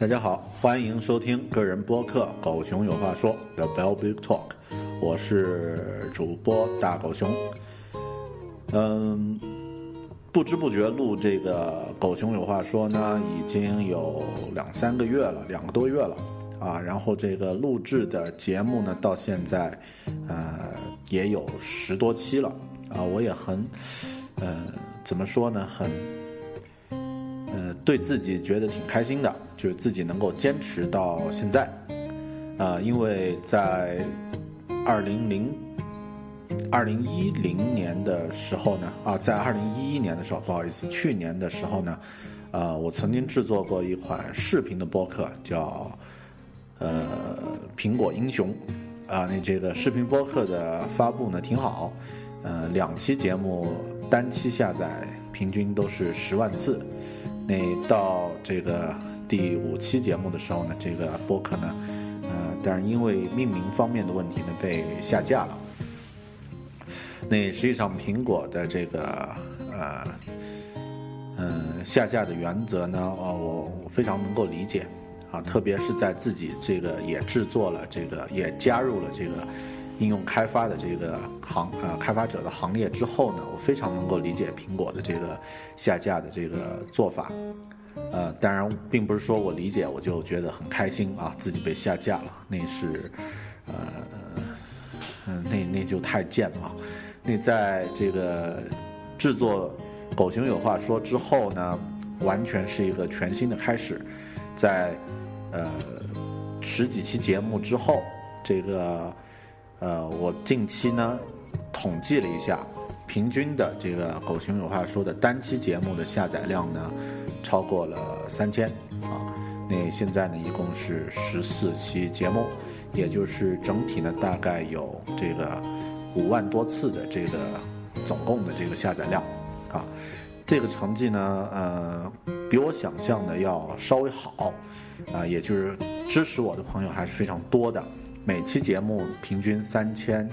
大家好，欢迎收听个人播客《狗熊有话说》The Bell Big Talk，我是主播大狗熊。嗯，不知不觉录这个《狗熊有话说》呢，已经有两三个月了，两个多月了啊。然后这个录制的节目呢，到现在呃也有十多期了啊。我也很呃怎么说呢，很呃对自己觉得挺开心的。就是自己能够坚持到现在，啊，因为在二零零二零一零年的时候呢，啊，在二零一一年的时候，不好意思，去年的时候呢，呃，我曾经制作过一款视频的播客，叫呃苹果英雄，啊，那这个视频播客的发布呢挺好，呃，两期节目单期下载平均都是十万次，那到这个。第五期节目的时候呢，这个播客呢，呃，但是因为命名方面的问题呢，被下架了。那实际上苹果的这个呃，嗯，下架的原则呢，呃，我我非常能够理解啊，特别是在自己这个也制作了这个，也加入了这个应用开发的这个行呃开发者的行列之后呢，我非常能够理解苹果的这个下架的这个做法。呃，当然，并不是说我理解我就觉得很开心啊，自己被下架了，那是，呃，嗯，那那就太贱了。那在这个制作《狗熊有话说》之后呢，完全是一个全新的开始。在呃十几期节目之后，这个呃，我近期呢统计了一下。平均的这个《狗熊有话说》的单期节目的下载量呢，超过了三千啊。那现在呢，一共是十四期节目，也就是整体呢，大概有这个五万多次的这个总共的这个下载量啊。这个成绩呢，呃，比我想象的要稍微好啊，也就是支持我的朋友还是非常多的。每期节目平均三千。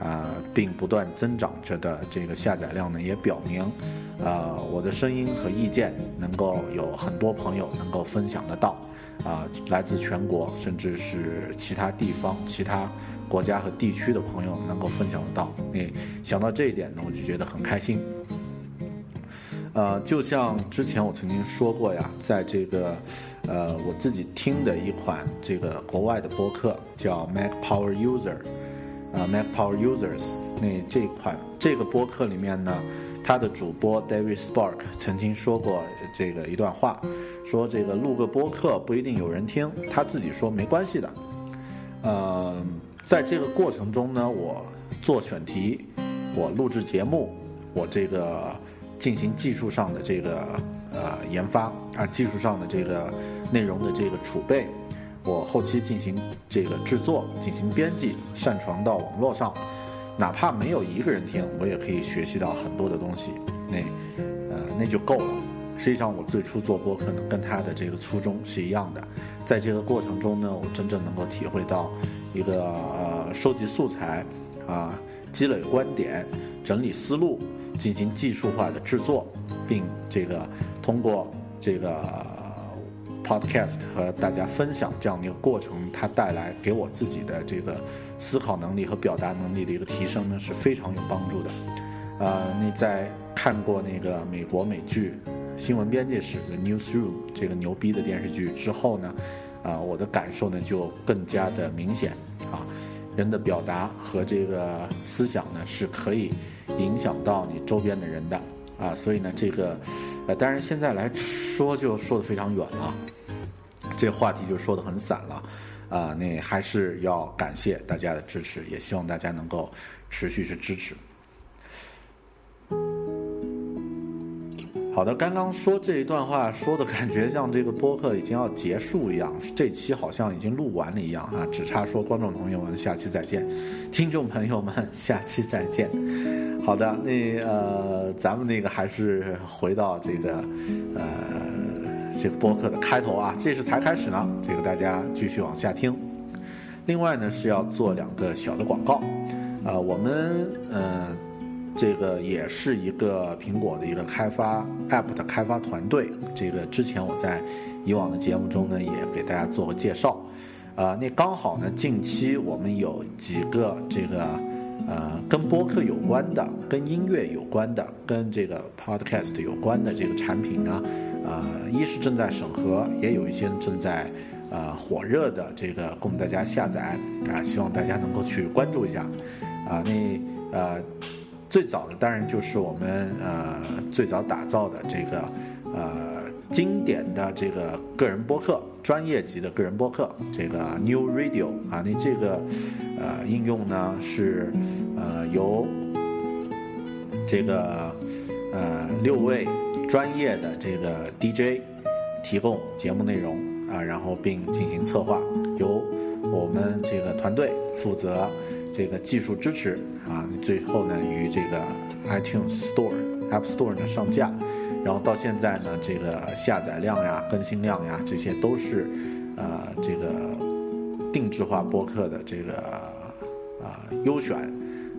啊，并不断增长着的这个下载量呢，也表明，啊，我的声音和意见能够有很多朋友能够分享得到，啊，来自全国甚至是其他地方、其他国家和地区的朋友能够分享得到。你想到这一点呢，我就觉得很开心。呃，就像之前我曾经说过呀，在这个，呃，我自己听的一款这个国外的播客叫 Mac Power User。啊，Mac Power Users 那这款这个播客里面呢，他的主播 David Spark 曾经说过这个一段话，说这个录个播客不一定有人听，他自己说没关系的。呃，在这个过程中呢，我做选题，我录制节目，我这个进行技术上的这个呃研发啊，技术上的这个内容的这个储备。我后期进行这个制作，进行编辑，上传到网络上，哪怕没有一个人听，我也可以学习到很多的东西。那，呃，那就够了。实际上，我最初做播客呢，跟他的这个初衷是一样的。在这个过程中呢，我真正能够体会到一个呃，收集素材，啊，积累观点，整理思路，进行技术化的制作，并这个通过这个。podcast 和大家分享这样的一个过程，它带来给我自己的这个思考能力和表达能力的一个提升呢，是非常有帮助的。呃，你在看过那个美国美剧《新闻编辑室》的 Newsroom 这个牛逼的电视剧之后呢，啊，我的感受呢就更加的明显啊。人的表达和这个思想呢，是可以影响到你周边的人的啊，所以呢，这个呃，当然现在来说就说的非常远了，这话题就说的很散了啊，那还是要感谢大家的支持，也希望大家能够持续去支持。好的，刚刚说这一段话说的感觉像这个播客已经要结束一样，这期好像已经录完了一样啊，只差说观众朋友们下期再见，听众朋友们下期再见。好的，那呃，咱们那个还是回到这个呃这个播客的开头啊，这是才开始呢，这个大家继续往下听。另外呢是要做两个小的广告，啊，我们呃。这个也是一个苹果的一个开发 App 的开发团队。这个之前我在以往的节目中呢，也给大家做过介绍。啊，那刚好呢，近期我们有几个这个呃跟播客有关的、跟音乐有关的、跟这个 Podcast 有关的这个产品呢，呃，一是正在审核，也有一些正在呃火热的这个供大家下载啊，希望大家能够去关注一下。啊，那呃。最早的当然就是我们呃最早打造的这个呃经典的这个个人播客，专业级的个人播客，这个 New Radio 啊，那这个呃应用呢是呃由这个呃六位专业的这个 DJ 提供节目内容啊，然后并进行策划，由我们这个团队负责。这个技术支持啊，最后呢与这个 iTunes Store、App Store 呢上架，然后到现在呢，这个下载量呀、更新量呀，这些都是呃这个定制化播客的这个啊优选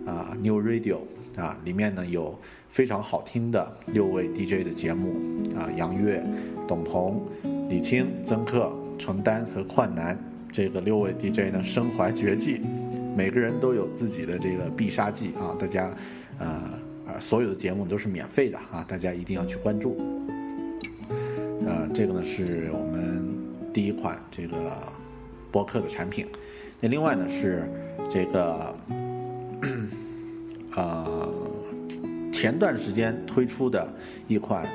啊 New Radio 啊，里面呢有非常好听的六位 DJ 的节目啊，杨越、董鹏、李青、曾克、程丹和焕南这个六位 DJ 呢身怀绝技。每个人都有自己的这个必杀技啊！大家，呃啊，所有的节目都是免费的啊！大家一定要去关注。呃，这个呢是我们第一款这个播客的产品。那另外呢是这个，呃，前段时间推出的一款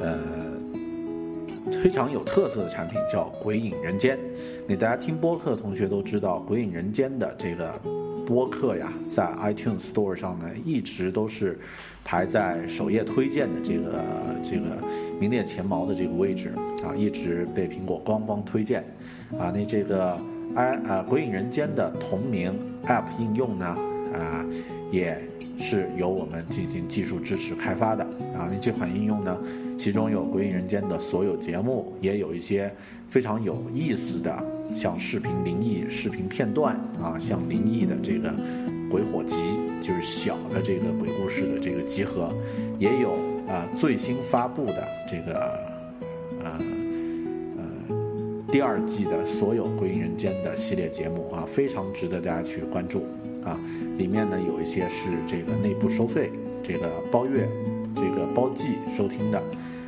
呃非常有特色的产品，叫《鬼影人间》。那大家听播客的同学都知道，《鬼影人间》的这个播客呀，在 iTunes Store 上呢，一直都是排在首页推荐的这个这个名列前茅的这个位置啊，一直被苹果官方推荐啊。那这个 i 啊《鬼影人间》的同名 App 应用呢，啊，也是由我们进行技术支持开发的啊。那这款应用呢？其中有《鬼影人间》的所有节目，也有一些非常有意思的，像视频灵异视频片段啊，像灵异的这个鬼火集，就是小的这个鬼故事的这个集合，也有啊最新发布的这个呃呃第二季的所有《鬼影人间》的系列节目啊，非常值得大家去关注啊。里面呢有一些是这个内部收费，这个包月。这个包季收听的，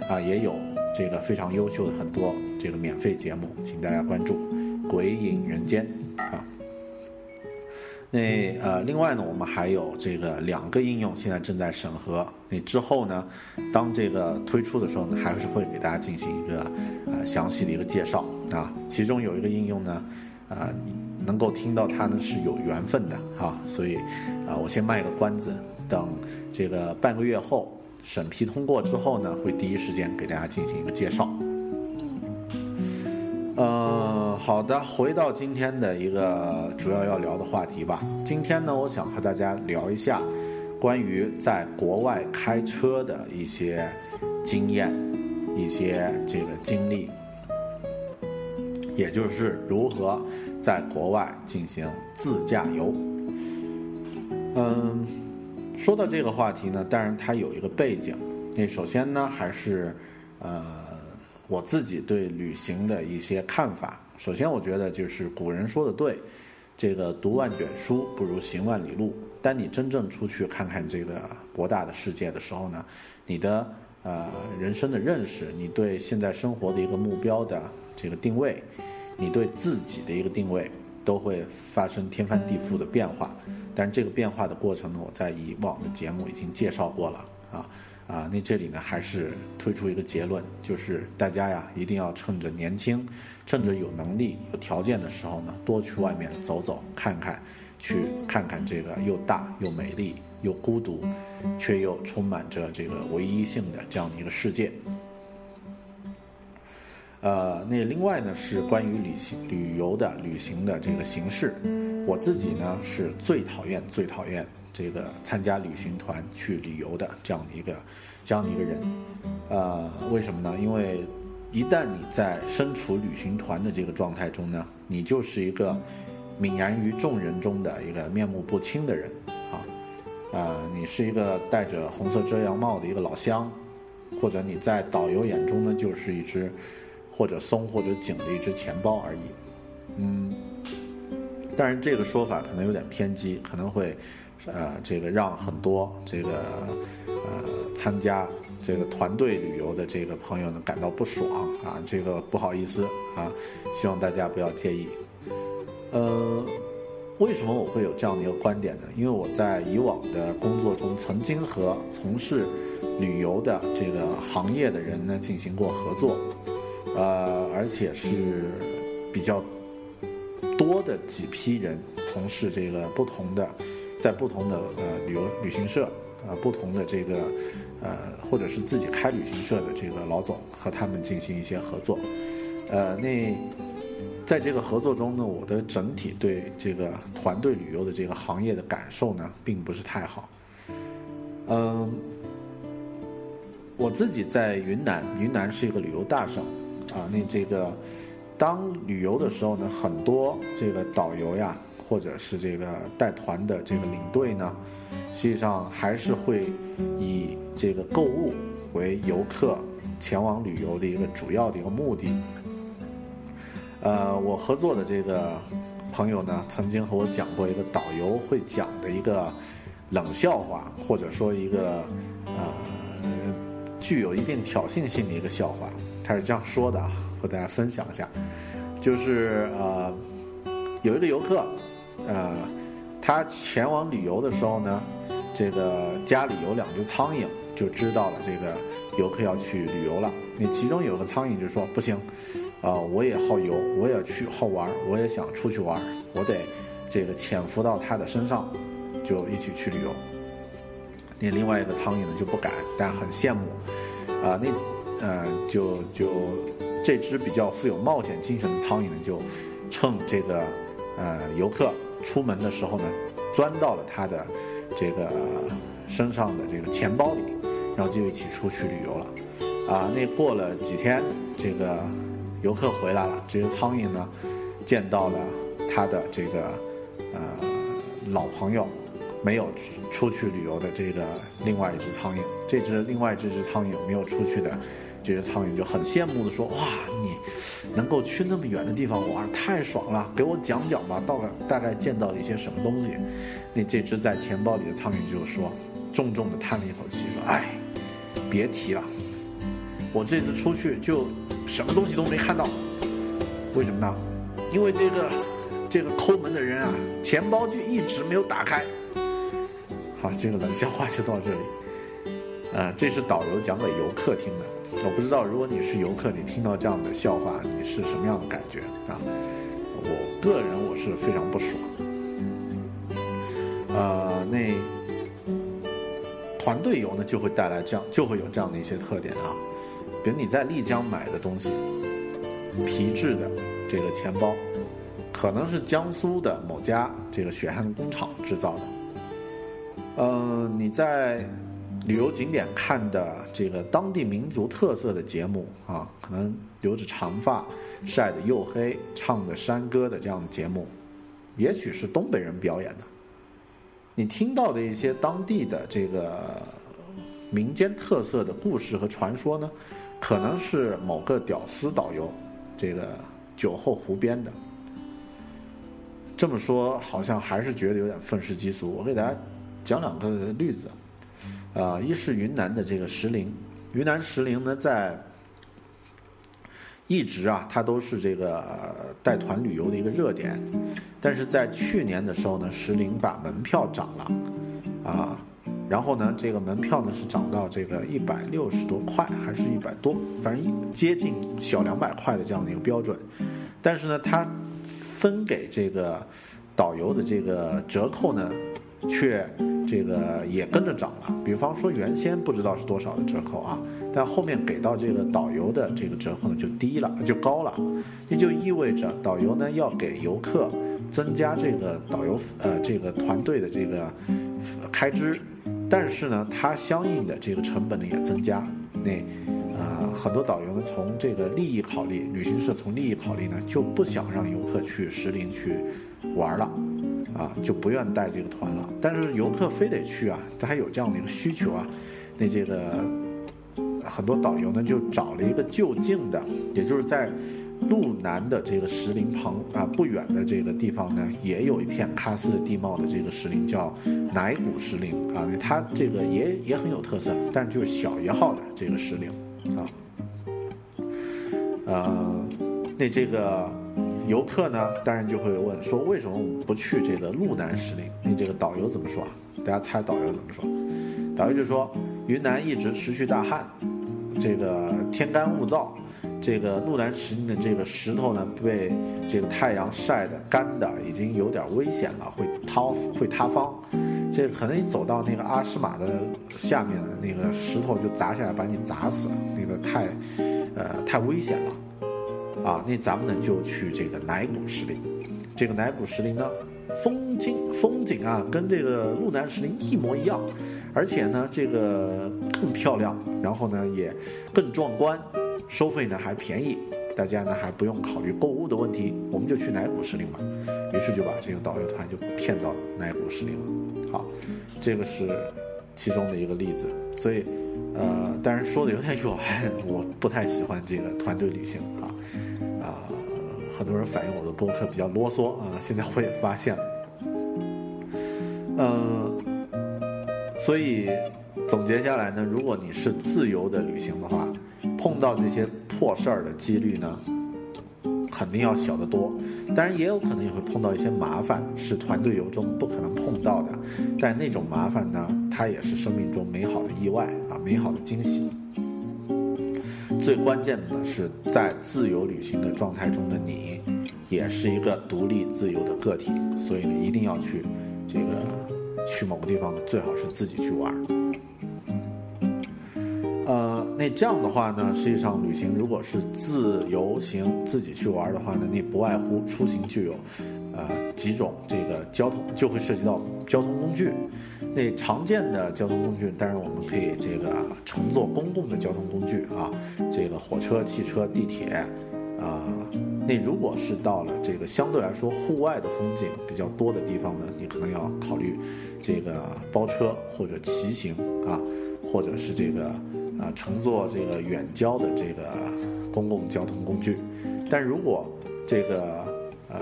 啊，也有这个非常优秀的很多这个免费节目，请大家关注《鬼影人间》啊。那呃，另外呢，我们还有这个两个应用现在正在审核。那之后呢，当这个推出的时候呢，还是会给大家进行一个呃详细的一个介绍啊。其中有一个应用呢，啊，能够听到它呢是有缘分的啊，所以啊，我先卖个关子，等这个半个月后。审批通过之后呢，会第一时间给大家进行一个介绍。呃，好的，回到今天的一个主要要聊的话题吧。今天呢，我想和大家聊一下关于在国外开车的一些经验、一些这个经历，也就是如何在国外进行自驾游。嗯。说到这个话题呢，当然它有一个背景。那首先呢，还是，呃，我自己对旅行的一些看法。首先，我觉得就是古人说的对，这个读万卷书不如行万里路。当你真正出去看看这个博大的世界的时候呢，你的呃人生的认识，你对现在生活的一个目标的这个定位，你对自己的一个定位，都会发生天翻地覆的变化。但这个变化的过程呢，我在以往的节目已经介绍过了啊。啊，那这里呢还是推出一个结论，就是大家呀一定要趁着年轻，趁着有能力、有条件的时候呢，多去外面走走看看，去看看这个又大又美丽又孤独，却又充满着这个唯一性的这样的一个世界。呃，那另外呢是关于旅行旅游的旅行的这个形式，我自己呢是最讨厌最讨厌。这个参加旅行团去旅游的这样的一个这样的一个人，呃，为什么呢？因为一旦你在身处旅行团的这个状态中呢，你就是一个泯然于众人中的一个面目不清的人啊，啊，你是一个戴着红色遮阳帽的一个老乡，或者你在导游眼中呢就是一只或者松或者紧的一只钱包而已，嗯，当然这个说法可能有点偏激，可能会。呃，这个让很多这个呃参加这个团队旅游的这个朋友呢感到不爽啊，这个不好意思啊，希望大家不要介意。呃，为什么我会有这样的一个观点呢？因为我在以往的工作中曾经和从事旅游的这个行业的人呢进行过合作，呃，而且是比较多的几批人从事这个不同的。在不同的呃旅游旅行社啊，不同的这个呃，或者是自己开旅行社的这个老总和他们进行一些合作，呃，那在这个合作中呢，我的整体对这个团队旅游的这个行业的感受呢，并不是太好。嗯，我自己在云南，云南是一个旅游大省啊，那这个当旅游的时候呢，很多这个导游呀。或者是这个带团的这个领队呢，实际上还是会以这个购物为游客前往旅游的一个主要的一个目的。呃，我合作的这个朋友呢，曾经和我讲过一个导游会讲的一个冷笑话，或者说一个呃具有一定挑衅性的一个笑话。他是这样说的啊，和大家分享一下，就是呃有一个游客。呃，他前往旅游的时候呢，这个家里有两只苍蝇，就知道了这个游客要去旅游了。那其中有个苍蝇就说：“不行，啊，我也好游，我也去好玩，我也想出去玩，我得这个潜伏到他的身上，就一起去旅游。”那另外一个苍蝇呢就不敢，但很羡慕，啊，那呃，就就这只比较富有冒险精神的苍蝇呢，就趁这个呃游客。出门的时候呢，钻到了他的这个身上的这个钱包里，然后就一起出去旅游了。啊，那过了几天，这个游客回来了，这只苍蝇呢，见到了他的这个呃老朋友，没有出去旅游的这个另外一只苍蝇，这只另外这只苍蝇没有出去的。这只苍蝇就很羡慕的说：“哇，你能够去那么远的地方玩，太爽了！给我讲讲吧，大概大概见到了一些什么东西？”那这只在钱包里的苍蝇就说，重重的叹了一口气说：“哎，别提了，我这次出去就什么东西都没看到。为什么呢？因为这个这个抠门的人啊，钱包就一直没有打开。”好，这个冷笑话就到这里。啊，这是导游讲给游客听的。我不知道，如果你是游客，你听到这样的笑话，你是什么样的感觉啊？我个人我是非常不爽。呃，那团队游呢，就会带来这样，就会有这样的一些特点啊。比如你在丽江买的东西，皮质的这个钱包，可能是江苏的某家这个血汗工厂制造的。嗯，你在。旅游景点看的这个当地民族特色的节目啊，可能留着长发、晒得黝黑、唱的山歌的这样的节目，也许是东北人表演的。你听到的一些当地的这个民间特色的故事和传说呢，可能是某个屌丝导游，这个酒后胡编的。这么说好像还是觉得有点愤世嫉俗。我给大家讲两个例子，啊，一是云南的这个石林，云南石林呢在一直啊，它都是这个带团旅游的一个热点，但是在去年的时候呢，石林把门票涨了，啊，然后呢，这个门票呢是涨到这个一百六十多块，还是一百多，反正一接近小两百块的这样的一个标准，但是呢，它。分给这个导游的这个折扣呢，却这个也跟着涨了。比方说，原先不知道是多少的折扣啊，但后面给到这个导游的这个折扣呢就低了，就高了。这就意味着导游呢要给游客增加这个导游呃这个团队的这个开支，但是呢，它相应的这个成本呢也增加。那。啊，很多导游呢，从这个利益考虑，旅行社从利益考虑呢，就不想让游客去石林去玩了，啊，就不愿带这个团了。但是游客非得去啊，他还有这样的一个需求啊，那这个很多导游呢，就找了一个就近的，也就是在路南的这个石林旁啊不远的这个地方呢，也有一片喀斯特地貌的这个石林，叫乃古石林啊，它这个也也很有特色，但就是小一号的这个石林。啊，呃，那这个游客呢，当然就会问说，为什么我们不去这个路南石林？那这个导游怎么说啊？大家猜导游怎么说？导游就说，云南一直持续大旱，这个天干物燥，这个路南石林的这个石头呢，被这个太阳晒的干的，已经有点危险了，会塌会塌方。这可能你走到那个阿诗玛的下面那个石头就砸下来把你砸死，那个太，呃，太危险了，啊，那咱们呢就去这个乃古石林，这个乃古石林呢，风景风景啊跟这个路南石林一模一样，而且呢这个更漂亮，然后呢也更壮观，收费呢还便宜。大家呢还不用考虑购物的问题，我们就去乃古石林吧。于是就把这个导游团就骗到乃古石林了。好，这个是其中的一个例子。所以，呃，但是说的有点远，我不太喜欢这个团队旅行啊。啊，很多人反映我的播客比较啰嗦啊。现在我也发现了。嗯，所以总结下来呢，如果你是自由的旅行的话。碰到这些破事儿的几率呢，肯定要小得多。当然，也有可能也会碰到一些麻烦，是团队游中不可能碰到的。但那种麻烦呢，它也是生命中美好的意外啊，美好的惊喜。最关键的呢，是在自由旅行的状态中的你，也是一个独立自由的个体。所以呢，一定要去这个去某个地方，最好是自己去玩。那这样的话呢，实际上旅行如果是自由行，自己去玩的话呢，你不外乎出行就有，呃，几种这个交通就会涉及到交通工具。那常见的交通工具，当然我们可以这个乘坐公共的交通工具啊，这个火车、汽车、地铁，啊，那如果是到了这个相对来说户外的风景比较多的地方呢，你可能要考虑这个包车或者骑行啊，或者是这个。啊，乘坐这个远郊的这个公共交通工具，但如果这个呃，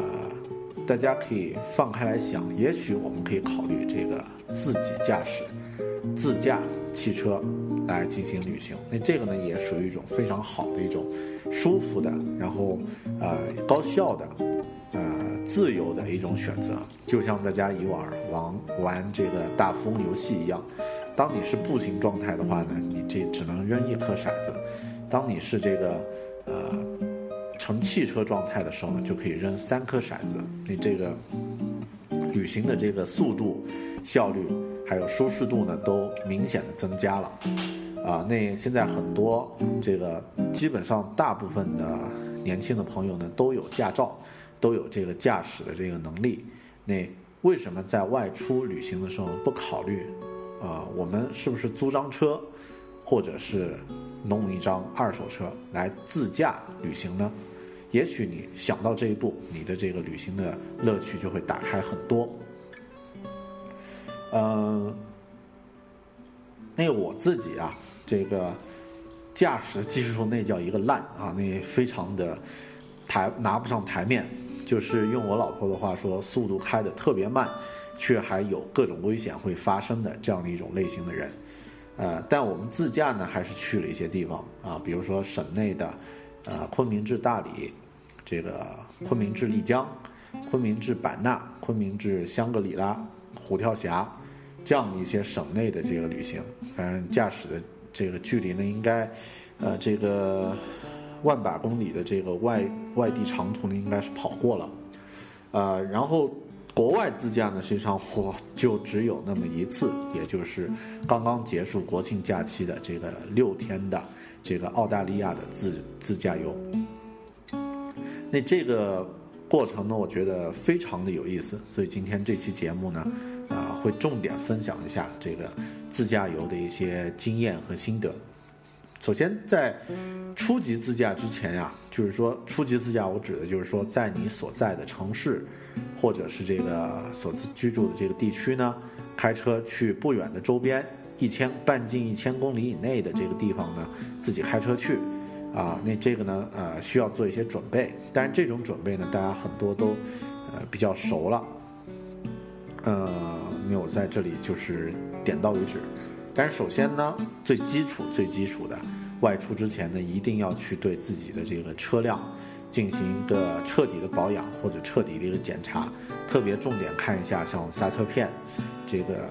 大家可以放开来想，也许我们可以考虑这个自己驾驶、自驾汽车来进行旅行。那这个呢，也属于一种非常好的一种舒服的，然后呃高效的、呃自由的一种选择。就像大家以往玩玩这个大富翁游戏一样。当你是步行状态的话呢，你这只能扔一颗骰子；当你是这个呃乘汽车状态的时候呢，就可以扔三颗骰子。你这个旅行的这个速度、效率还有舒适度呢，都明显的增加了。啊，那现在很多这个基本上大部分的年轻的朋友呢，都有驾照，都有这个驾驶的这个能力。那为什么在外出旅行的时候不考虑？啊，我们是不是租张车，或者是弄一张二手车来自驾旅行呢？也许你想到这一步，你的这个旅行的乐趣就会打开很多。嗯，那我自己啊，这个驾驶技术那叫一个烂啊，那非常的台拿不上台面。就是用我老婆的话说，速度开的特别慢，却还有各种危险会发生的这样的一种类型的人。呃，但我们自驾呢，还是去了一些地方啊，比如说省内的，呃，昆明至大理，这个昆明至丽江，昆明至版纳，昆明至香格里拉、虎跳峡，这样的一些省内的这个旅行，反正驾驶的这个距离呢，应该，呃，这个万把公里的这个外外地长途呢，应该是跑过了，呃，然后。国外自驾呢，实际上我就只有那么一次，也就是刚刚结束国庆假期的这个六天的这个澳大利亚的自自驾游。那这个过程呢，我觉得非常的有意思，所以今天这期节目呢，啊，会重点分享一下这个自驾游的一些经验和心得。首先，在初级自驾之前呀，就是说初级自驾，我指的就是说在你所在的城市。或者是这个所居住的这个地区呢，开车去不远的周边一千半径一千公里以内的这个地方呢，自己开车去，啊，那这个呢，呃，需要做一些准备。但是这种准备呢，大家很多都，呃，比较熟了，呃，那我在这里就是点到为止。但是首先呢，最基础最基础的，外出之前呢，一定要去对自己的这个车辆。进行一个彻底的保养或者彻底的一个检查，特别重点看一下像刹车片、这个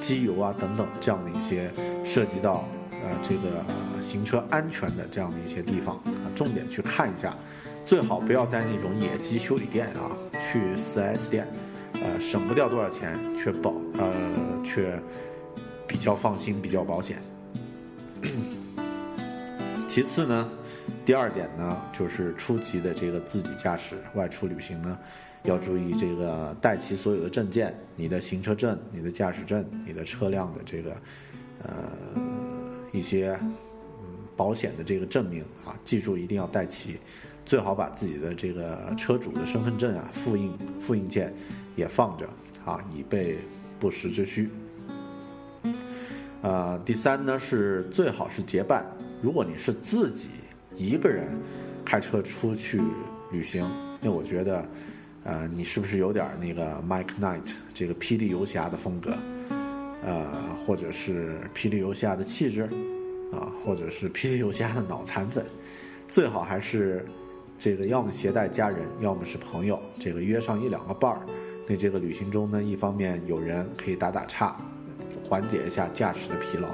机油啊等等这样的一些涉及到呃这个行车安全的这样的一些地方啊，重点去看一下。最好不要在那种野鸡修理店啊，去 4S 店，呃，省不掉多少钱，却保呃却比较放心，比较保险。其次呢。第二点呢，就是初级的这个自己驾驶外出旅行呢，要注意这个带齐所有的证件，你的行车证、你的驾驶证、你的车辆的这个，呃，一些嗯保险的这个证明啊，记住一定要带齐，最好把自己的这个车主的身份证啊复印复印件也放着啊，以备不时之需。呃，第三呢是最好是结伴，如果你是自己。一个人开车出去旅行，那我觉得，呃，你是不是有点那个 Mike Knight 这个霹雳游侠的风格，呃，或者是霹雳游侠的气质，啊，或者是霹雳游侠的脑残粉，最好还是这个要么携带家人，要么是朋友，这个约上一两个伴儿，那这个旅行中呢，一方面有人可以打打岔，缓解一下驾驶的疲劳。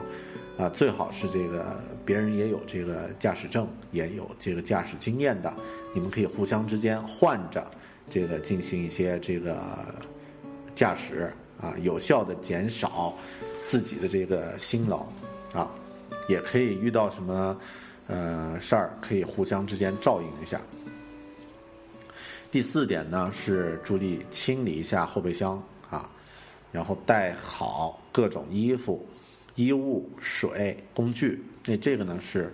啊，最好是这个别人也有这个驾驶证，也有这个驾驶经验的，你们可以互相之间换着这个进行一些这个驾驶啊，有效的减少自己的这个辛劳啊，也可以遇到什么呃事儿，可以互相之间照应一下。第四点呢是注意清理一下后备箱啊，然后带好各种衣服。衣物、水、工具，那这个呢是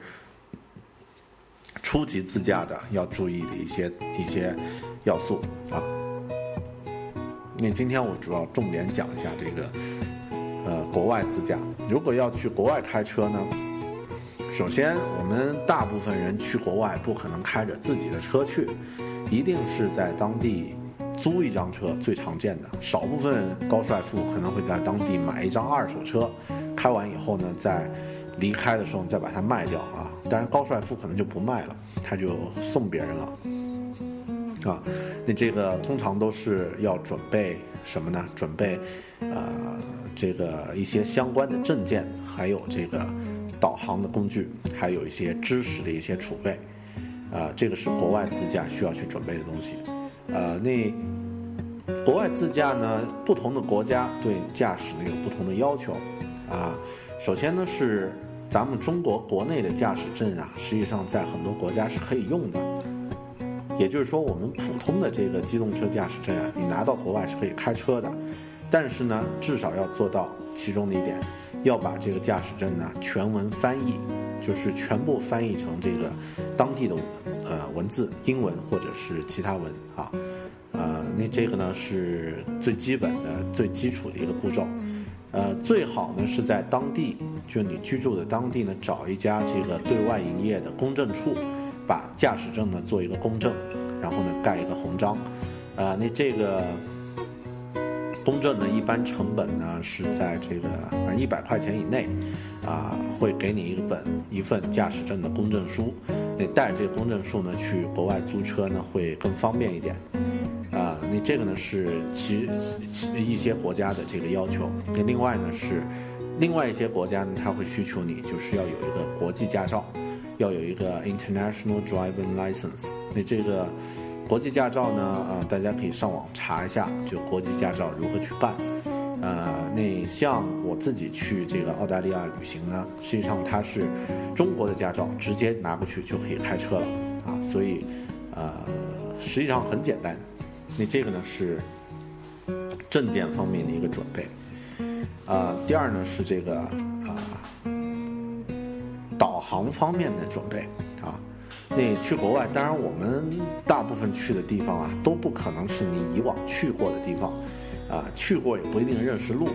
初级自驾的要注意的一些一些要素啊。那今天我主要重点讲一下这个呃国外自驾。如果要去国外开车呢，首先我们大部分人去国外不可能开着自己的车去，一定是在当地租一张车，最常见的。少部分高帅富可能会在当地买一张二手车。开完以后呢，在离开的时候再把它卖掉啊！当然高帅富可能就不卖了，他就送别人了啊。那这个通常都是要准备什么呢？准备呃这个一些相关的证件，还有这个导航的工具，还有一些知识的一些储备啊。这个是国外自驾需要去准备的东西。呃，那国外自驾呢，不同的国家对驾驶呢有不同的要求。啊，首先呢是咱们中国国内的驾驶证啊，实际上在很多国家是可以用的。也就是说，我们普通的这个机动车驾驶证啊，你拿到国外是可以开车的。但是呢，至少要做到其中的一点，要把这个驾驶证呢全文翻译，就是全部翻译成这个当地的呃文字，英文或者是其他文啊。呃，那这个呢是最基本的、最基础的一个步骤。呃，最好呢是在当地，就你居住的当地呢，找一家这个对外营业的公证处，把驾驶证呢做一个公证，然后呢盖一个红章，啊，那这个公证呢一般成本呢是在这个反正一百块钱以内，啊，会给你一本一份驾驶证的公证书，你带着这个公证书呢去国外租车呢会更方便一点。这个呢是其其一些国家的这个要求。那另外呢是，另外一些国家呢，它会需求你就是要有一个国际驾照，要有一个 International Driving License。那这个国际驾照呢，啊，大家可以上网查一下，就国际驾照如何去办。呃，那像我自己去这个澳大利亚旅行呢，实际上它是中国的驾照，直接拿过去就可以开车了啊，所以呃，实际上很简单。那这个呢是证件方面的一个准备，啊，第二呢是这个啊导航方面的准备啊。那去国外，当然我们大部分去的地方啊都不可能是你以往去过的地方，啊，去过也不一定认识路，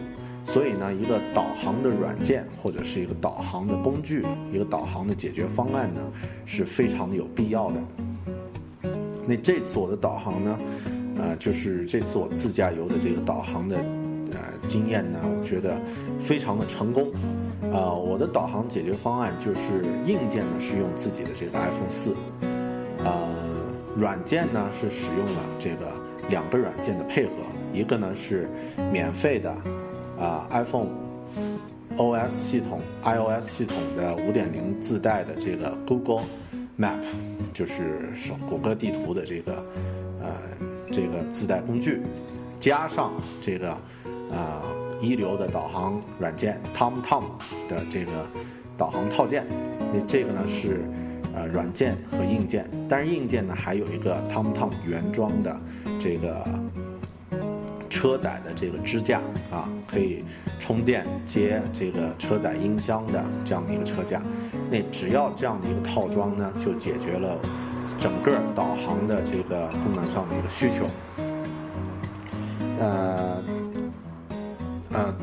所以呢，一个导航的软件或者是一个导航的工具，一个导航的解决方案呢是非常的有必要的。那这次我的导航呢？呃，就是这次我自驾游的这个导航的，呃，经验呢，我觉得非常的成功。啊，我的导航解决方案就是硬件呢是用自己的这个 iPhone 四，呃，软件呢是使用了这个两个软件的配合，一个呢是免费的，啊，iPhone OS 系统 iOS 系统的五点零自带的这个 Google Map，就是谷歌地图的这个，呃。这个自带工具，加上这个啊一流的导航软件 TomTom 的这个导航套件，那这个呢是呃软件和硬件，但是硬件呢还有一个 TomTom 原装的这个车载的这个支架啊，可以充电接这个车载音箱的这样的一个车架，那只要这样的一个套装呢，就解决了。整个导航的这个功能上的一个需求，呃，呃，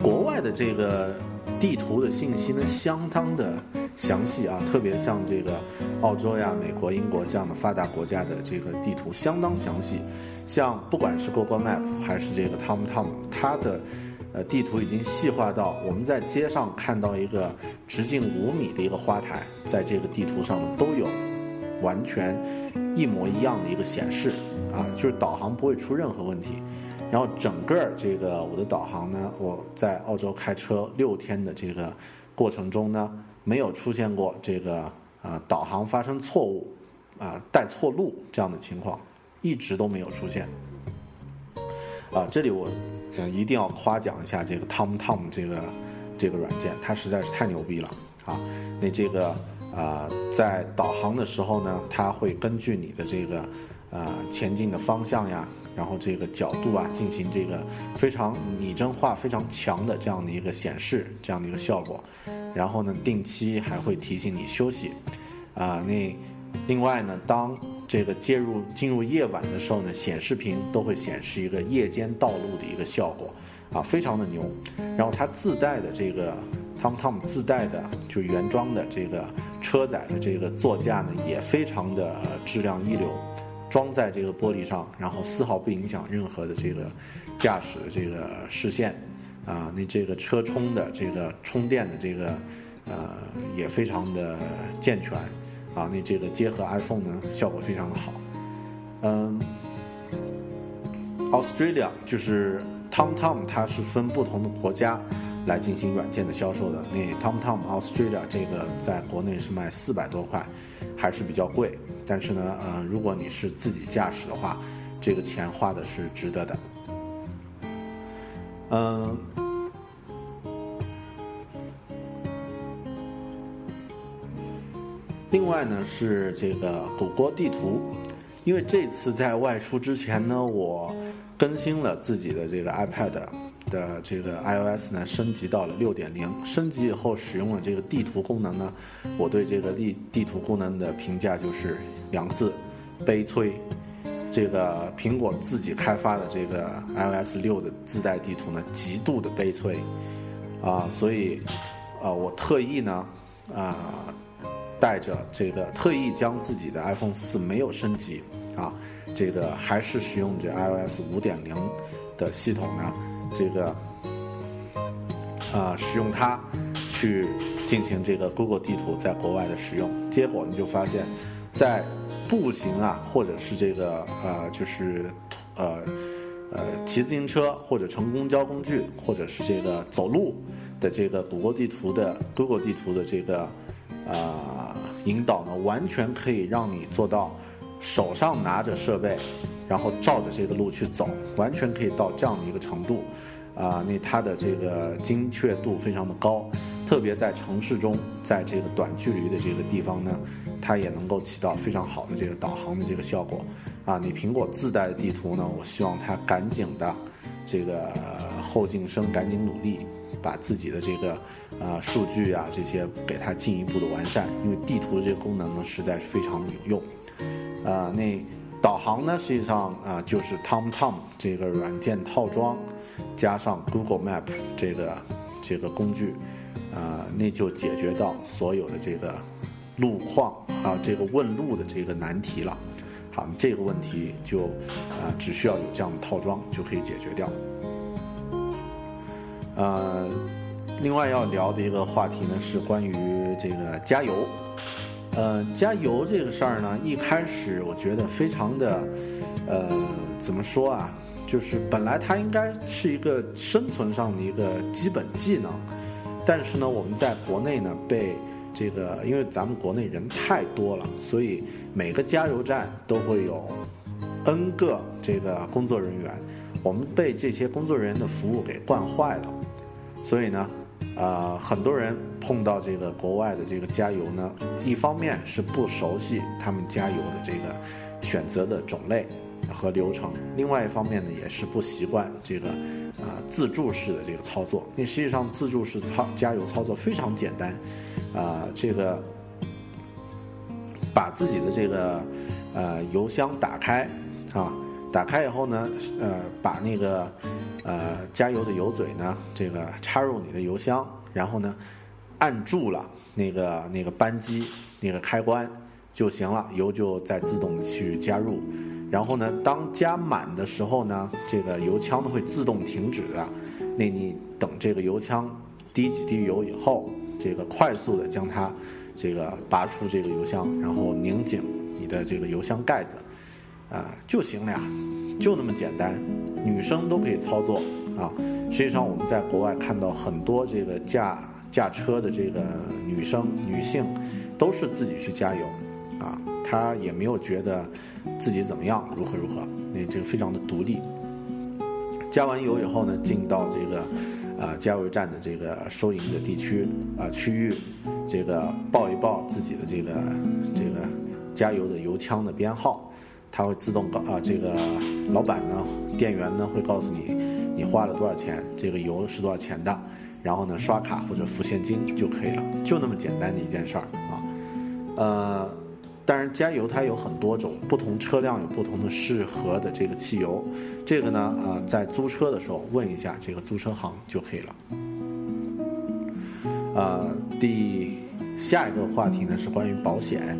国外的这个地图的信息呢，相当的详细啊，特别像这个澳洲呀、美国、英国这样的发达国家的这个地图相当详细，像不管是 Google Map 还是这个 TomTom，它的呃地图已经细化到我们在街上看到一个直径五米的一个花台，在这个地图上都有。完全一模一样的一个显示啊，就是导航不会出任何问题。然后整个这个我的导航呢，我在澳洲开车六天的这个过程中呢，没有出现过这个啊导航发生错误啊带错路这样的情况，一直都没有出现。啊，这里我呃一定要夸奖一下这个 TomTom 这个这个软件，它实在是太牛逼了啊！那这个。啊，在导航的时候呢，它会根据你的这个，呃，前进的方向呀，然后这个角度啊，进行这个非常拟真化非常强的这样的一个显示，这样的一个效果。然后呢，定期还会提醒你休息。啊，那另外呢，当这个介入进入夜晚的时候呢，显示屏都会显示一个夜间道路的一个效果，啊，非常的牛。然后它自带的这个。TomTom 自带的就原装的这个车载的这个座驾呢，也非常的质量一流，装在这个玻璃上，然后丝毫不影响任何的这个驾驶的这个视线，啊，那这个车充的这个充电的这个呃也非常的健全，啊，那这个结合 iPhone 呢效果非常的好，嗯，Australia 就是 TomTom 它是分不同的国家。来进行软件的销售的，那 TomTom Australia 这个在国内是卖四百多块，还是比较贵。但是呢，呃，如果你是自己驾驶的话，这个钱花的是值得的。嗯，另外呢是这个谷歌地图，因为这次在外出之前呢，我更新了自己的这个 iPad。的这个 iOS 呢升级到了六点零，升级以后使用了这个地图功能呢，我对这个地地图功能的评价就是两字：悲催。这个苹果自己开发的这个 iOS 六的自带地图呢，极度的悲催啊，所以啊，我特意呢啊，带着这个特意将自己的 iPhone 四没有升级啊，这个还是使用这 iOS 五点零的系统呢，这个啊，使用它去进行这个 Google 地图在国外的使用，结果你就发现，在步行啊，或者是这个呃，就是呃呃骑自行车或者乘公交工具，或者是这个走路的这个谷歌地图的 Google 地图的这个呃引导呢，完全可以让你做到手上拿着设备，然后照着这个路去走，完全可以到这样的一个程度啊。那它的这个精确度非常的高，特别在城市中，在这个短距离的这个地方呢。它也能够起到非常好的这个导航的这个效果，啊，你苹果自带的地图呢，我希望它赶紧的，这个后进生赶紧努力，把自己的这个啊数据啊这些给它进一步的完善，因为地图这个功能呢实在是非常有用，啊，那导航呢实际上啊就是 TomTom 这个软件套装，加上 Google Map 这个这个工具，啊，那就解决到所有的这个。路况啊，这个问路的这个难题了，好，这个问题就啊只需要有这样的套装就可以解决掉。呃，另外要聊的一个话题呢是关于这个加油。呃，加油这个事儿呢，一开始我觉得非常的，呃，怎么说啊？就是本来它应该是一个生存上的一个基本技能，但是呢，我们在国内呢被。这个，因为咱们国内人太多了，所以每个加油站都会有 N 个这个工作人员，我们被这些工作人员的服务给惯坏了，所以呢，呃，很多人碰到这个国外的这个加油呢，一方面是不熟悉他们加油的这个选择的种类和流程，另外一方面呢，也是不习惯这个啊自助式的这个操作。那实际上自助式操加油操作非常简单。啊，这个把自己的这个呃油箱打开啊，打开以后呢，呃，把那个呃加油的油嘴呢，这个插入你的油箱，然后呢，按住了那个那个扳机那个开关就行了，油就在自动的去加入。然后呢，当加满的时候呢，这个油枪呢会自动停止的。那你等这个油枪滴几滴油以后。这个快速的将它，这个拔出这个油箱，然后拧紧你的这个油箱盖子，啊就行了呀，就那么简单，女生都可以操作啊。实际上我们在国外看到很多这个驾驾车的这个女生女性，都是自己去加油，啊，她也没有觉得自己怎么样，如何如何，那这个非常的独立。加完油以后呢，进到这个。啊，加油站的这个收银的地区啊区域，这个报一报自己的这个这个加油的油枪的编号，它会自动告啊，这个老板呢，店员呢会告诉你你花了多少钱，这个油是多少钱的，然后呢刷卡或者付现金就可以了，就那么简单的一件事儿啊，呃。当然，加油它有很多种，不同车辆有不同的适合的这个汽油。这个呢，呃，在租车的时候问一下这个租车行就可以了。呃，第下一个话题呢是关于保险。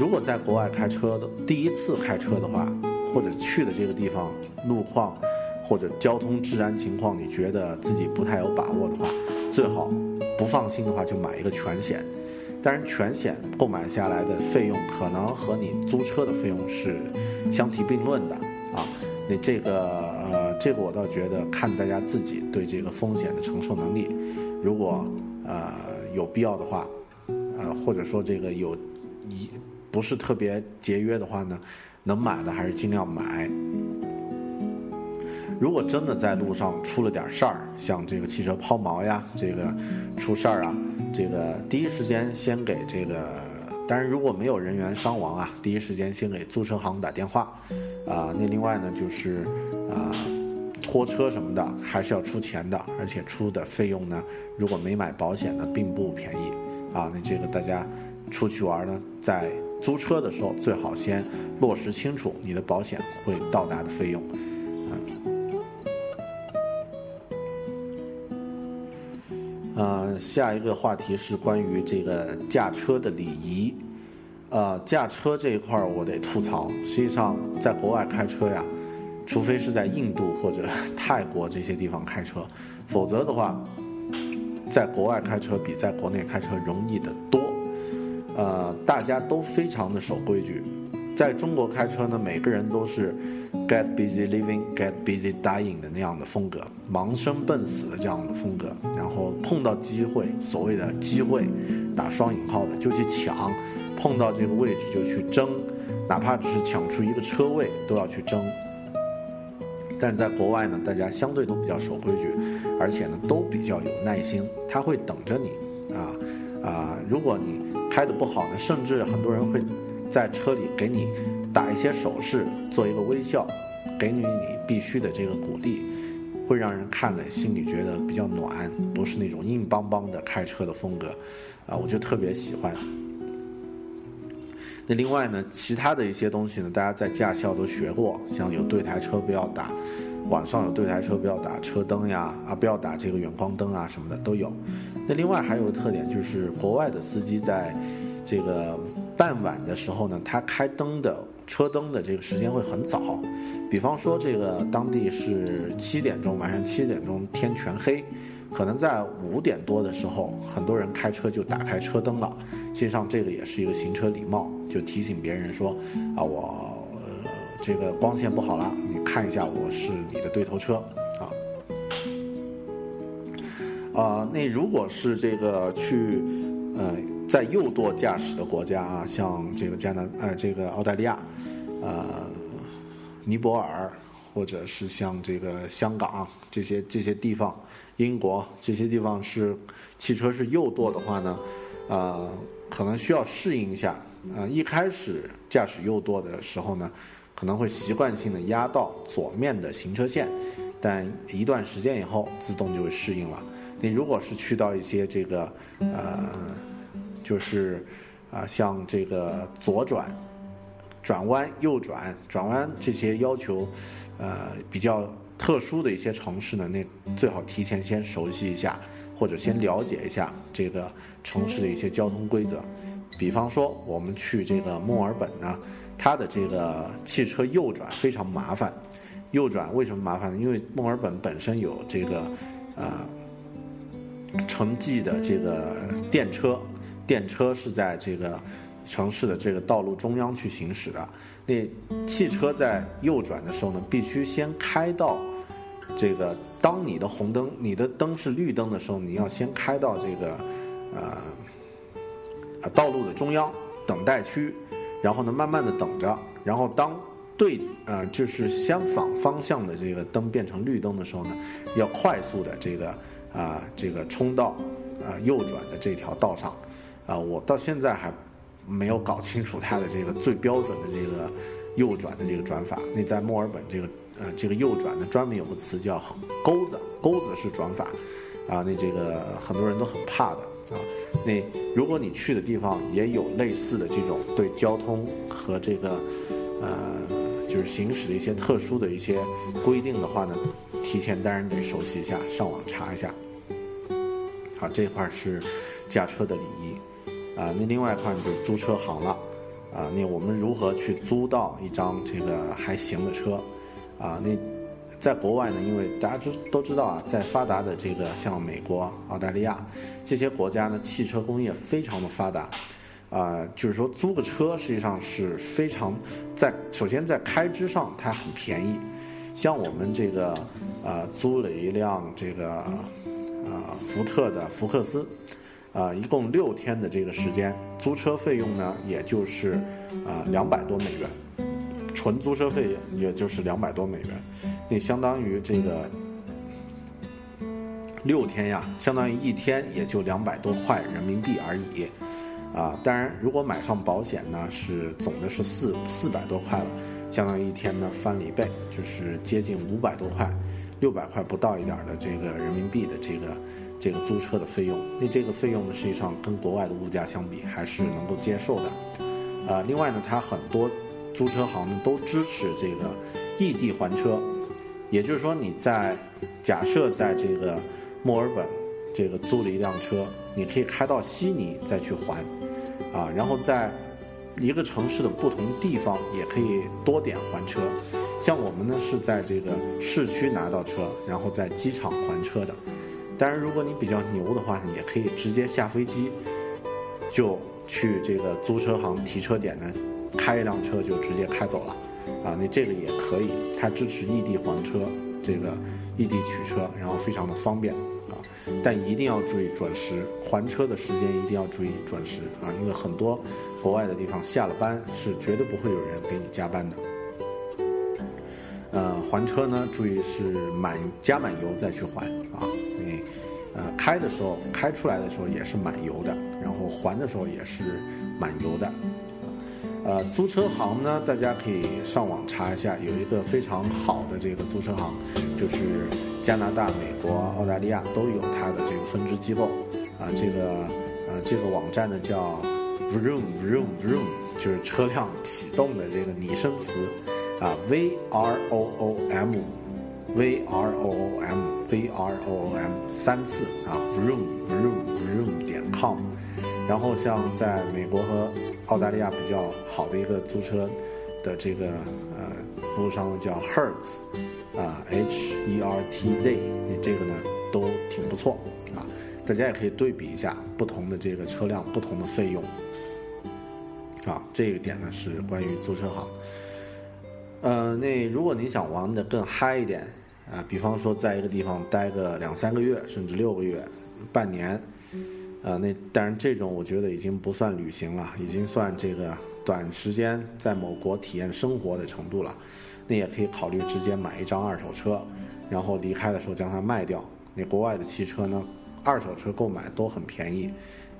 如果在国外开车的第一次开车的话，或者去的这个地方路况或者交通治安情况，你觉得自己不太有把握的话，最好不放心的话就买一个全险。当然，全险购买下来的费用可能和你租车的费用是相提并论的啊。那这个呃，这个我倒觉得看大家自己对这个风险的承受能力。如果呃有必要的话，呃或者说这个有一不是特别节约的话呢，能买的还是尽量买。如果真的在路上出了点事儿，像这个汽车抛锚呀，这个出事儿啊。这个第一时间先给这个，当然如果没有人员伤亡啊，第一时间先给租车行打电话，啊，那另外呢就是啊，拖车什么的还是要出钱的，而且出的费用呢，如果没买保险呢，并不便宜，啊，那这个大家出去玩呢，在租车的时候，最好先落实清楚你的保险会到达的费用。呃，下一个话题是关于这个驾车的礼仪。呃，驾车这一块儿我得吐槽。实际上，在国外开车呀，除非是在印度或者 泰国这些地方开车，否则的话，在国外开车比在国内开车容易得多。呃，大家都非常的守规矩。在中国开车呢，每个人都是 get busy living, get busy dying 的那样的风格，忙生笨死的这样的风格。然后碰到机会，所谓的机会，打双引号的就去抢。碰到这个位置就去争，哪怕只是抢出一个车位都要去争。但在国外呢，大家相对都比较守规矩，而且呢都比较有耐心，他会等着你啊啊！如果你开的不好呢，甚至很多人会在车里给你打一些手势，做一个微笑，给予你必须的这个鼓励，会让人看了心里觉得比较暖，不是那种硬邦邦的开车的风格啊，我就特别喜欢。那另外呢，其他的一些东西呢，大家在驾校都学过，像有对台车不要打，晚上有对台车不要打车灯呀，啊不要打这个远光灯啊什么的都有。另外还有个特点就是，国外的司机在这个傍晚的时候呢，他开灯的车灯的这个时间会很早，比方说这个当地是七点钟，晚上七点钟天全黑。可能在五点多的时候，很多人开车就打开车灯了。实际上，这个也是一个行车礼貌，就提醒别人说：“啊，我这个光线不好了，你看一下，我是你的对头车。”啊，那如果是这个去呃在右舵驾驶的国家啊，像这个加拿呃这个澳大利亚，呃尼泊尔，或者是像这个香港这些这些地方。英国这些地方是汽车是右舵的话呢，呃，可能需要适应一下。呃，一开始驾驶右舵的时候呢，可能会习惯性的压到左面的行车线，但一段时间以后，自动就会适应了。你如果是去到一些这个呃，就是啊，像这个左转、转弯、右转、转弯这些要求，呃，比较。特殊的一些城市呢，那最好提前先熟悉一下，或者先了解一下这个城市的一些交通规则。比方说，我们去这个墨尔本呢，它的这个汽车右转非常麻烦。右转为什么麻烦呢？因为墨尔本本身有这个呃城际的这个电车，电车是在这个城市的这个道路中央去行驶的。那汽车在右转的时候呢，必须先开到。这个，当你的红灯，你的灯是绿灯的时候，你要先开到这个，呃呃，道路的中央等待区，然后呢，慢慢的等着，然后当对，呃，就是相反方向的这个灯变成绿灯的时候呢，要快速的这个，啊，这个冲到，啊，右转的这条道上，啊，我到现在还没有搞清楚它的这个最标准的这个右转的这个转法。那在墨尔本这个。呃，这个右转呢，专门有个词叫钩子，钩子是转法，啊，那这个很多人都很怕的啊。那如果你去的地方也有类似的这种对交通和这个呃，就是行驶的一些特殊的一些规定的话呢，提前当然得熟悉一下，上网查一下。好，这块是驾车的礼仪啊。那另外一块就是租车行了啊。那我们如何去租到一张这个还行的车？啊，那在国外呢，因为大家知都知道啊，在发达的这个像美国、澳大利亚这些国家呢，汽车工业非常的发达，啊，就是说租个车实际上是非常在首先在开支上它很便宜，像我们这个呃租了一辆这个呃福特的福克斯，啊，一共六天的这个时间，租车费用呢也就是啊两百多美元。纯租车费也就是两百多美元，那相当于这个六天呀，相当于一天也就两百多块人民币而已，啊，当然如果买上保险呢，是总的是四四百多块了，相当于一天呢翻了一倍，就是接近五百多块，六百块不到一点的这个人民币的这个这个租车的费用，那这个费用呢，实际上跟国外的物价相比还是能够接受的。啊，另外呢，它很多租车行呢都支持这个异地还车，也就是说你在假设在这个墨尔本这个租了一辆车，你可以开到悉尼再去还，啊，然后在一个城市的不同地方也可以多点还车。像我们呢是在这个市区拿到车，然后在机场还车的。当然，如果你比较牛的话呢，也可以直接下飞机就去这个租车行提车点呢，开一辆车就直接开走了。啊，那这个也可以，它支持异地还车，这个异地取车，然后非常的方便啊。但一定要注意准时还车的时间，一定要注意准时啊，因为很多国外的地方下了班是绝对不会有人给你加班的。呃，还车呢，注意是满加满油再去还啊。你呃开的时候开出来的时候也是满油的，然后还的时候也是满油的。呃，租车行呢，大家可以上网查一下，有一个非常好的这个租车行，就是加拿大、美国、澳大利亚都有它的这个分支机构。啊，这个呃这个网站呢叫 Vroom Vroom Vroom，就是车辆启动的这个拟声词。啊，V R O O M，V R O O M，V R O O M 三次啊，room room room 点 com。然后像在美国和澳大利亚比较好的一个租车的这个呃服务商叫 Hertz，啊 H E R T Z，那这个呢都挺不错啊，大家也可以对比一下不同的这个车辆不同的费用。啊，这个点呢是关于租车行。呃，那如果你想玩的更嗨一点啊，比方说在一个地方待个两三个月，甚至六个月、半年，呃，那当然这种我觉得已经不算旅行了，已经算这个短时间在某国体验生活的程度了。那也可以考虑直接买一张二手车，然后离开的时候将它卖掉。那国外的汽车呢，二手车购买都很便宜，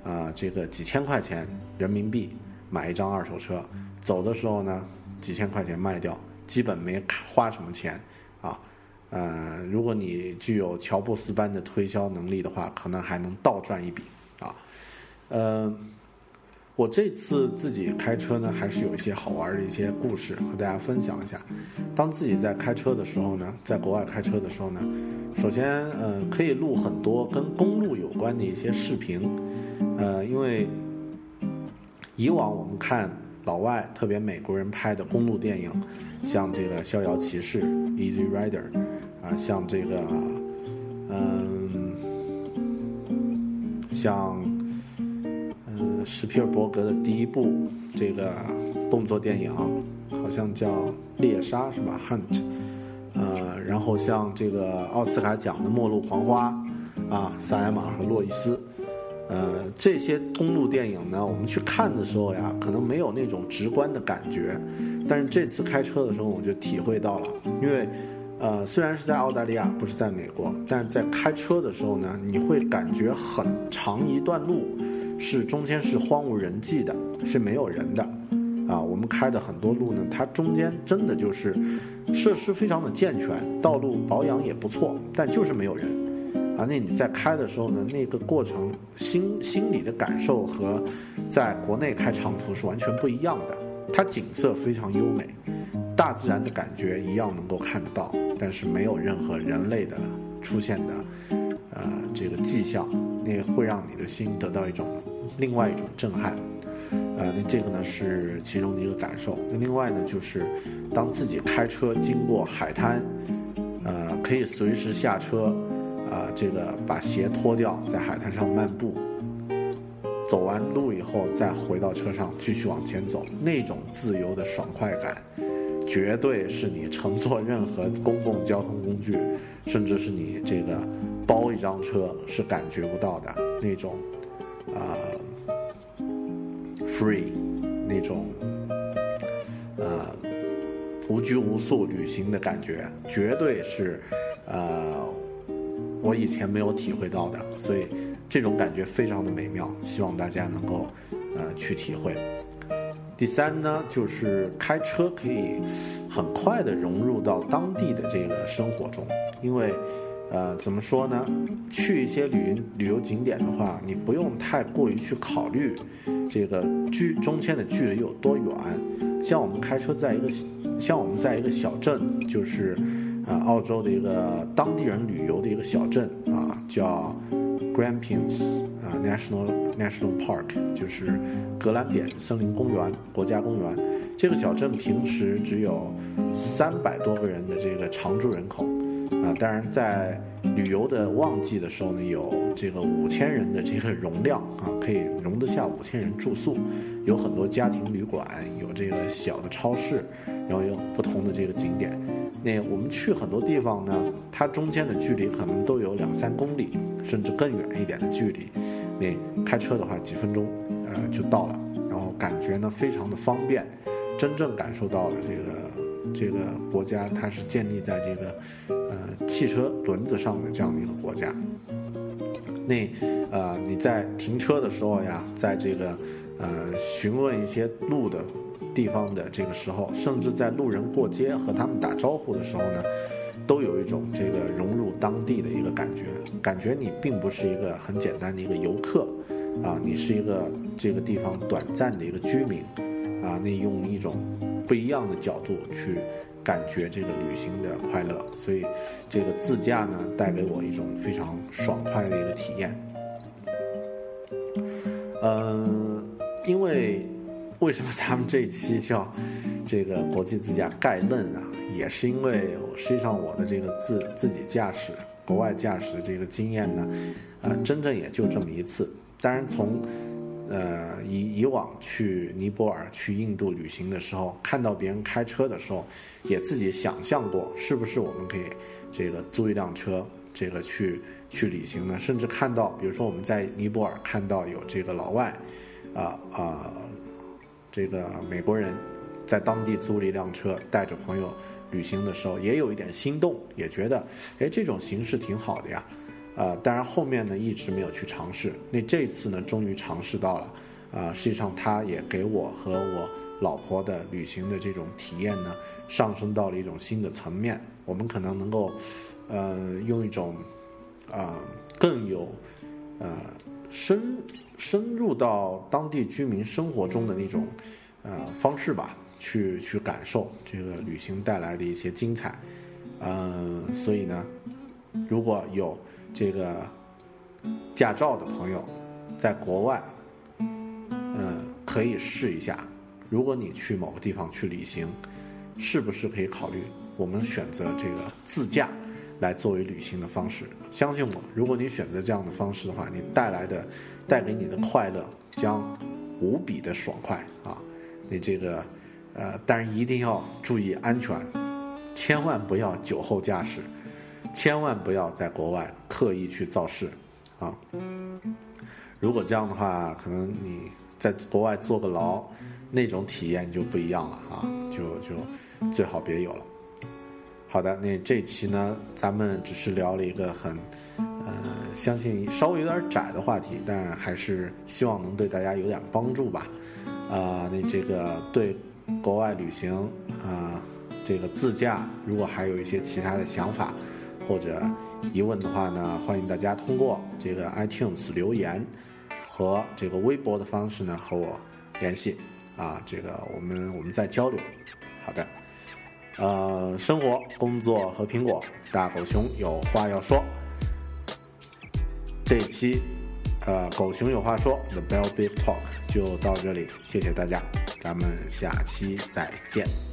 啊，这个几千块钱人民币买一张二手车，走的时候呢几千块钱卖掉。基本没花什么钱，啊，呃，如果你具有乔布斯般的推销能力的话，可能还能倒赚一笔，啊，呃，我这次自己开车呢，还是有一些好玩的一些故事和大家分享一下。当自己在开车的时候呢，在国外开车的时候呢，首先，呃，可以录很多跟公路有关的一些视频，呃，因为以往我们看老外，特别美国人拍的公路电影。像这个《逍遥骑士》（Easy Rider），啊，像这个，嗯，像，嗯，史皮尔伯格的第一部这个动作电影，好像叫《猎杀》是吧？Hunt，呃，然后像这个奥斯卡奖的《末路狂花》，啊，萨埃玛和洛伊斯。呃，这些公路电影呢，我们去看的时候呀，可能没有那种直观的感觉，但是这次开车的时候，我就体会到了。因为，呃，虽然是在澳大利亚，不是在美国，但在开车的时候呢，你会感觉很长一段路是中间是荒无人迹的，是没有人的。啊，我们开的很多路呢，它中间真的就是设施非常的健全，道路保养也不错，但就是没有人。啊，那你在开的时候呢，那个过程心心理的感受和在国内开长途是完全不一样的。它景色非常优美，大自然的感觉一样能够看得到，但是没有任何人类的出现的呃这个迹象，那会让你的心得到一种另外一种震撼。呃，那这个呢是其中的一个感受。那另外呢就是当自己开车经过海滩，呃，可以随时下车。啊，这个把鞋脱掉，在海滩上漫步，走完路以后再回到车上继续往前走，那种自由的爽快感，绝对是你乘坐任何公共交通工具，甚至是你这个包一张车是感觉不到的那种，啊，free，那种，呃，无拘无束旅行的感觉，绝对是，呃。我以前没有体会到的，所以这种感觉非常的美妙，希望大家能够呃去体会。第三呢，就是开车可以很快的融入到当地的这个生活中，因为呃，怎么说呢？去一些旅旅游景点的话，你不用太过于去考虑这个距中间的距离有多远。像我们开车在一个，像我们在一个小镇，就是啊，澳洲的一个当地人旅游的一个小镇啊，叫 Grampians 啊 National National Park，就是格兰扁森林公园国家公园。这个小镇平时只有三百多个人的这个常住人口。啊，当然，在旅游的旺季的时候呢，有这个五千人的这个容量啊，可以容得下五千人住宿，有很多家庭旅馆，有这个小的超市，然后有不同的这个景点。那我们去很多地方呢，它中间的距离可能都有两三公里，甚至更远一点的距离。那开车的话，几分钟呃就到了，然后感觉呢非常的方便，真正感受到了这个。这个国家它是建立在这个，呃，汽车轮子上的这样的一个国家。那，呃，你在停车的时候呀，在这个，呃，询问一些路的地方的这个时候，甚至在路人过街和他们打招呼的时候呢，都有一种这个融入当地的一个感觉，感觉你并不是一个很简单的一个游客，啊，你是一个这个地方短暂的一个居民，啊，那用一种。不一样的角度去感觉这个旅行的快乐，所以这个自驾呢带给我一种非常爽快的一个体验。嗯，因为为什么咱们这一期叫这个国际自驾概论啊，也是因为实际上我的这个自自己驾驶国外驾驶的这个经验呢，啊，真正也就这么一次。当然从呃，以以往去尼泊尔、去印度旅行的时候，看到别人开车的时候，也自己想象过，是不是我们可以这个租一辆车，这个去去旅行呢？甚至看到，比如说我们在尼泊尔看到有这个老外，啊啊，这个美国人，在当地租了一辆车，带着朋友旅行的时候，也有一点心动，也觉得，哎，这种形式挺好的呀。呃，当然后面呢一直没有去尝试。那这次呢，终于尝试到了。啊，实际上它也给我和我老婆的旅行的这种体验呢，上升到了一种新的层面。我们可能能够，呃，用一种，啊，更有，呃，深深入到当地居民生活中的那种，呃，方式吧，去去感受这个旅行带来的一些精彩。嗯，所以呢，如果有。这个驾照的朋友，在国外，嗯，可以试一下。如果你去某个地方去旅行，是不是可以考虑我们选择这个自驾来作为旅行的方式？相信我，如果你选择这样的方式的话，你带来的带给你的快乐将无比的爽快啊！你这个呃，但是一定要注意安全，千万不要酒后驾驶。千万不要在国外刻意去造势，啊！如果这样的话，可能你在国外坐个牢，那种体验就不一样了啊！就就最好别有了。好的，那这期呢，咱们只是聊了一个很，呃，相信稍微有点窄的话题，但还是希望能对大家有点帮助吧。啊，那这个对国外旅行啊，这个自驾，如果还有一些其他的想法。或者疑问的话呢，欢迎大家通过这个 iTunes 留言和这个微博的方式呢和我联系啊，这个我们我们再交流。好的，呃，生活、工作和苹果，大狗熊有话要说。这期呃，狗熊有话说 The Bell Big Talk 就到这里，谢谢大家，咱们下期再见。